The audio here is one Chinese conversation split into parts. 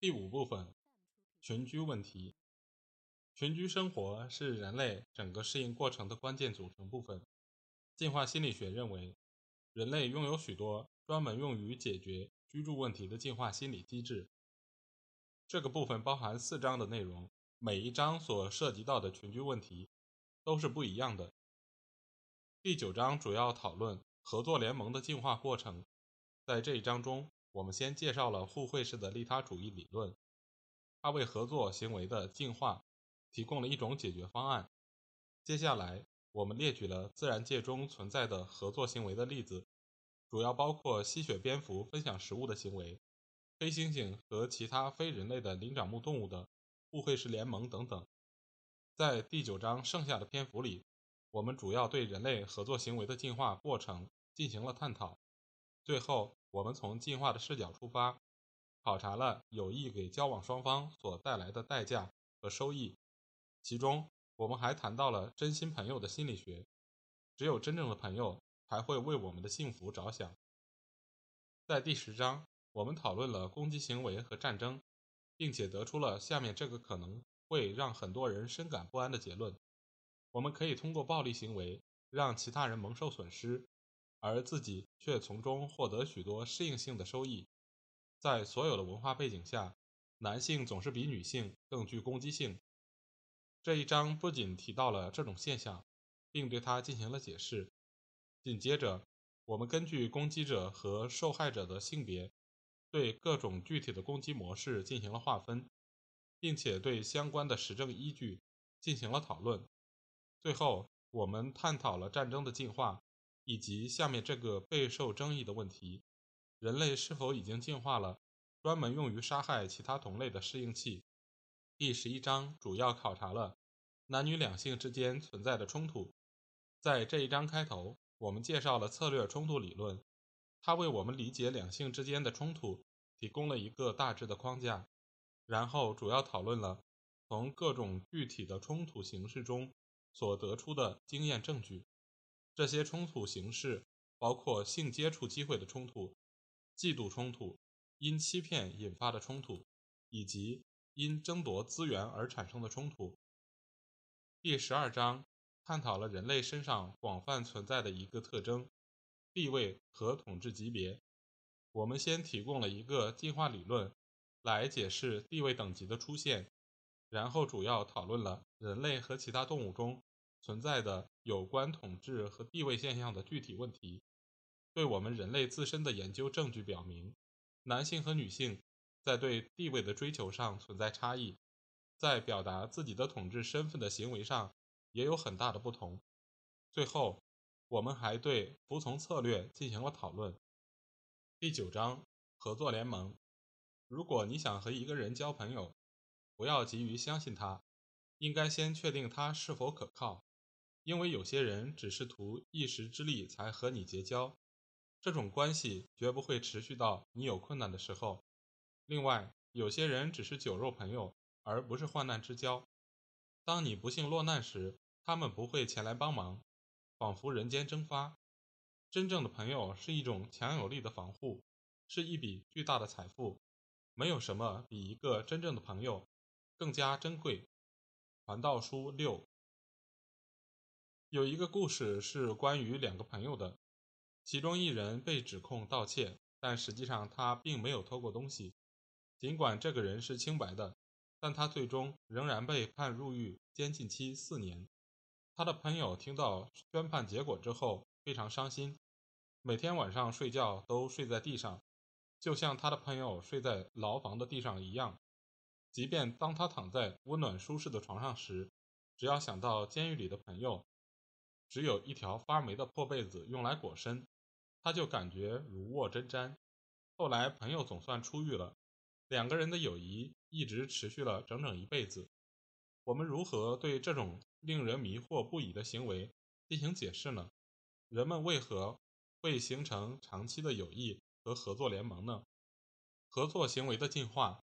第五部分：群居问题。群居生活是人类整个适应过程的关键组成部分。进化心理学认为，人类拥有许多专门用于解决居住问题的进化心理机制。这个部分包含四章的内容，每一章所涉及到的群居问题都是不一样的。第九章主要讨论合作联盟的进化过程。在这一章中，我们先介绍了互惠式的利他主义理论，它为合作行为的进化提供了一种解决方案。接下来，我们列举了自然界中存在的合作行为的例子，主要包括吸血蝙蝠分享食物的行为、黑猩猩和其他非人类的灵长目动物的互惠式联盟等等。在第九章剩下的篇幅里。我们主要对人类合作行为的进化过程进行了探讨。最后，我们从进化的视角出发，考察了友谊给交往双方所带来的代价和收益。其中，我们还谈到了真心朋友的心理学。只有真正的朋友才会为我们的幸福着想。在第十章，我们讨论了攻击行为和战争，并且得出了下面这个可能会让很多人深感不安的结论。我们可以通过暴力行为让其他人蒙受损失，而自己却从中获得许多适应性的收益。在所有的文化背景下，男性总是比女性更具攻击性。这一章不仅提到了这种现象，并对它进行了解释。紧接着，我们根据攻击者和受害者的性别，对各种具体的攻击模式进行了划分，并且对相关的实证依据进行了讨论。最后，我们探讨了战争的进化，以及下面这个备受争议的问题：人类是否已经进化了专门用于杀害其他同类的适应器？第十一章主要考察了男女两性之间存在的冲突。在这一章开头，我们介绍了策略冲突理论，它为我们理解两性之间的冲突提供了一个大致的框架。然后，主要讨论了从各种具体的冲突形式中。所得出的经验证据，这些冲突形式包括性接触机会的冲突、嫉妒冲突、因欺骗引发的冲突，以及因争夺资源而产生的冲突。第十二章探讨了人类身上广泛存在的一个特征——地位和统治级别。我们先提供了一个进化理论来解释地位等级的出现。然后主要讨论了人类和其他动物中存在的有关统治和地位现象的具体问题。对我们人类自身的研究证据表明，男性和女性在对地位的追求上存在差异，在表达自己的统治身份的行为上也有很大的不同。最后，我们还对服从策略进行了讨论。第九章合作联盟。如果你想和一个人交朋友，不要急于相信他，应该先确定他是否可靠，因为有些人只是图一时之利才和你结交，这种关系绝不会持续到你有困难的时候。另外，有些人只是酒肉朋友，而不是患难之交。当你不幸落难时，他们不会前来帮忙，仿佛人间蒸发。真正的朋友是一种强有力的防护，是一笔巨大的财富。没有什么比一个真正的朋友。更加珍贵。传道书六有一个故事是关于两个朋友的，其中一人被指控盗窃，但实际上他并没有偷过东西。尽管这个人是清白的，但他最终仍然被判入狱监禁期四年。他的朋友听到宣判结果之后非常伤心，每天晚上睡觉都睡在地上，就像他的朋友睡在牢房的地上一样。即便当他躺在温暖舒适的床上时，只要想到监狱里的朋友只有一条发霉的破被子用来裹身，他就感觉如卧针毡。后来朋友总算出狱了，两个人的友谊一直持续了整整一辈子。我们如何对这种令人迷惑不已的行为进行解释呢？人们为何会形成长期的友谊和合作联盟呢？合作行为的进化，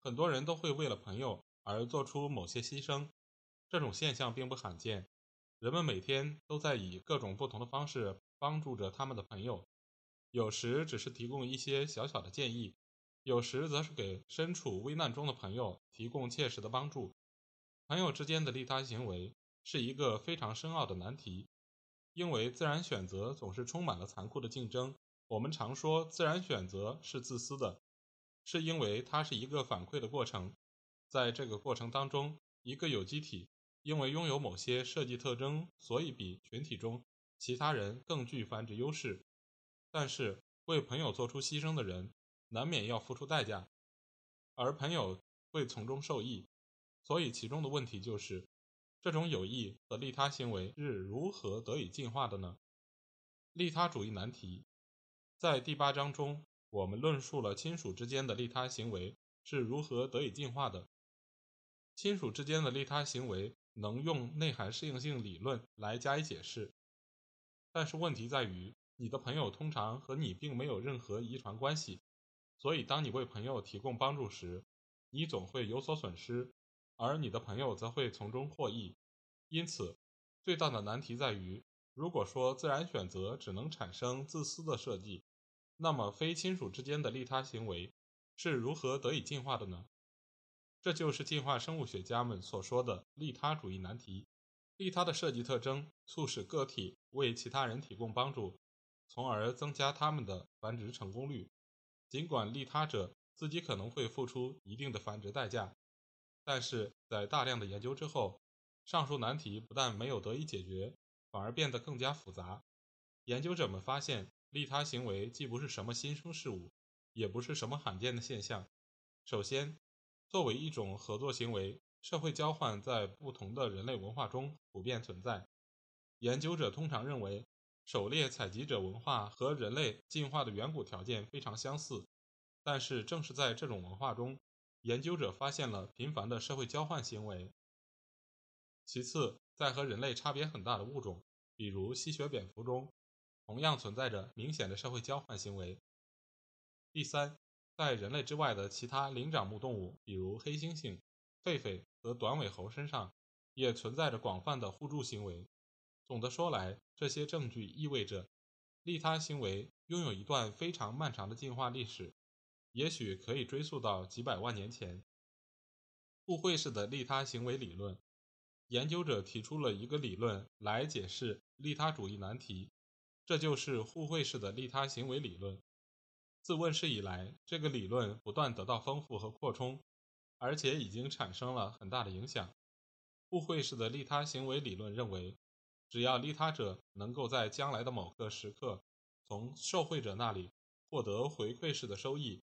很多人都会为了朋友而做出某些牺牲，这种现象并不罕见。人们每天都在以各种不同的方式帮助着他们的朋友，有时只是提供一些小小的建议，有时则是给身处危难中的朋友提供切实的帮助。朋友之间的利他行为是一个非常深奥的难题，因为自然选择总是充满了残酷的竞争。我们常说自然选择是自私的，是因为它是一个反馈的过程，在这个过程当中，一个有机体。因为拥有某些设计特征，所以比群体中其他人更具繁殖优势。但是，为朋友做出牺牲的人，难免要付出代价，而朋友会从中受益。所以，其中的问题就是，这种友谊和利他行为是如何得以进化的呢？利他主义难题，在第八章中，我们论述了亲属之间的利他行为是如何得以进化的。亲属之间的利他行为。能用内涵适应性理论来加以解释，但是问题在于，你的朋友通常和你并没有任何遗传关系，所以当你为朋友提供帮助时，你总会有所损失，而你的朋友则会从中获益。因此，最大的难题在于，如果说自然选择只能产生自私的设计，那么非亲属之间的利他行为是如何得以进化的呢？这就是进化生物学家们所说的利他主义难题。利他的设计特征促使个体为其他人提供帮助，从而增加他们的繁殖成功率。尽管利他者自己可能会付出一定的繁殖代价，但是在大量的研究之后，上述难题不但没有得以解决，反而变得更加复杂。研究者们发现，利他行为既不是什么新生事物，也不是什么罕见的现象。首先，作为一种合作行为，社会交换在不同的人类文化中普遍存在。研究者通常认为，狩猎采集者文化和人类进化的远古条件非常相似。但是，正是在这种文化中，研究者发现了频繁的社会交换行为。其次，在和人类差别很大的物种，比如吸血蝙蝠中，同样存在着明显的社会交换行为。第三。在人类之外的其他灵长目动物，比如黑猩猩、狒狒和短尾猴身上，也存在着广泛的互助行为。总的说来，这些证据意味着利他行为拥有一段非常漫长的进化历史，也许可以追溯到几百万年前。互惠式的利他行为理论，研究者提出了一个理论来解释利他主义难题，这就是互惠式的利他行为理论。自问世以来，这个理论不断得到丰富和扩充，而且已经产生了很大的影响。互惠式的利他行为理论认为，只要利他者能够在将来的某个时刻从受惠者那里获得回馈式的收益，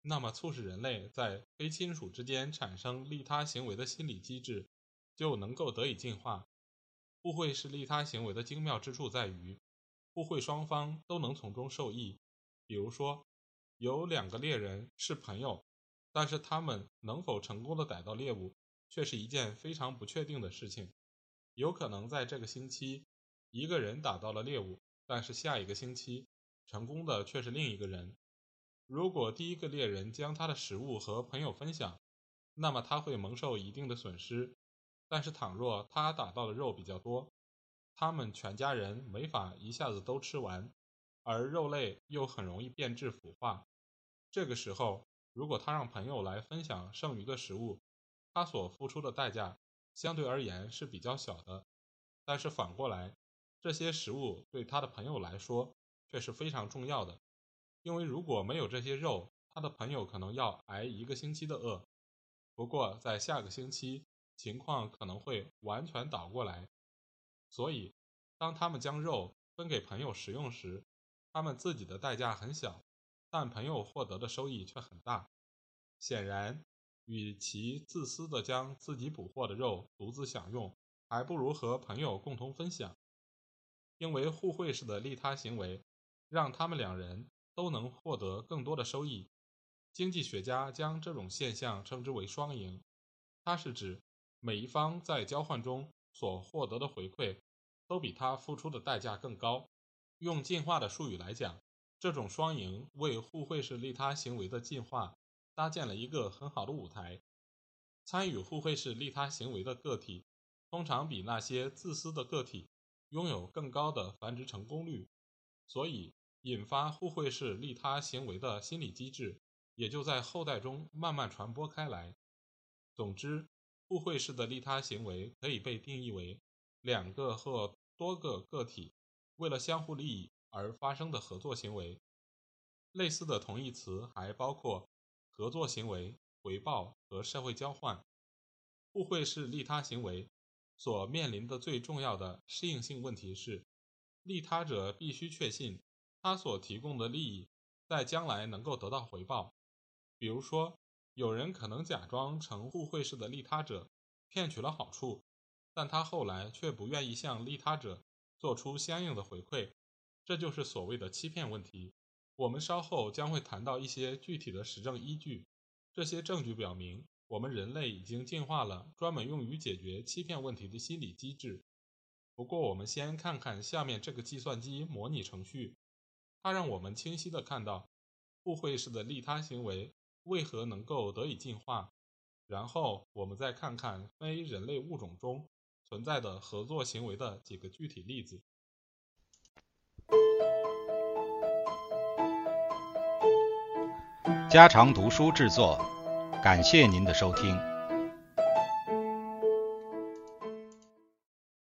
那么促使人类在非亲属之间产生利他行为的心理机制就能够得以进化。互惠式利他行为的精妙之处在于，互惠双方都能从中受益。比如说，有两个猎人是朋友，但是他们能否成功的逮到猎物，却是一件非常不确定的事情。有可能在这个星期，一个人打到了猎物，但是下一个星期，成功的却是另一个人。如果第一个猎人将他的食物和朋友分享，那么他会蒙受一定的损失。但是倘若他打到的肉比较多，他们全家人没法一下子都吃完。而肉类又很容易变质腐化，这个时候，如果他让朋友来分享剩余的食物，他所付出的代价相对而言是比较小的。但是反过来，这些食物对他的朋友来说却是非常重要的，因为如果没有这些肉，他的朋友可能要挨一个星期的饿。不过在下个星期，情况可能会完全倒过来。所以，当他们将肉分给朋友食用时，他们自己的代价很小，但朋友获得的收益却很大。显然，与其自私地将自己捕获的肉独自享用，还不如和朋友共同分享。因为互惠式的利他行为，让他们两人都能获得更多的收益。经济学家将这种现象称之为“双赢”，它是指每一方在交换中所获得的回馈都比他付出的代价更高。用进化的术语来讲，这种双赢为互惠式利他行为的进化搭建了一个很好的舞台。参与互惠式利他行为的个体，通常比那些自私的个体拥有更高的繁殖成功率，所以引发互惠式利他行为的心理机制也就在后代中慢慢传播开来。总之，互惠式的利他行为可以被定义为两个或多个个体。为了相互利益而发生的合作行为，类似的同义词还包括合作行为、回报和社会交换。互惠式利他行为所面临的最重要的适应性问题是，利他者必须确信他所提供的利益在将来能够得到回报。比如说，有人可能假装成互惠式的利他者，骗取了好处，但他后来却不愿意向利他者。做出相应的回馈，这就是所谓的欺骗问题。我们稍后将会谈到一些具体的实证依据。这些证据表明，我们人类已经进化了专门用于解决欺骗问题的心理机制。不过，我们先看看下面这个计算机模拟程序，它让我们清晰地看到互惠式的利他行为为何能够得以进化。然后，我们再看看非人类物种中。存在的合作行为的几个具体例子。家常读书制作，感谢您的收听。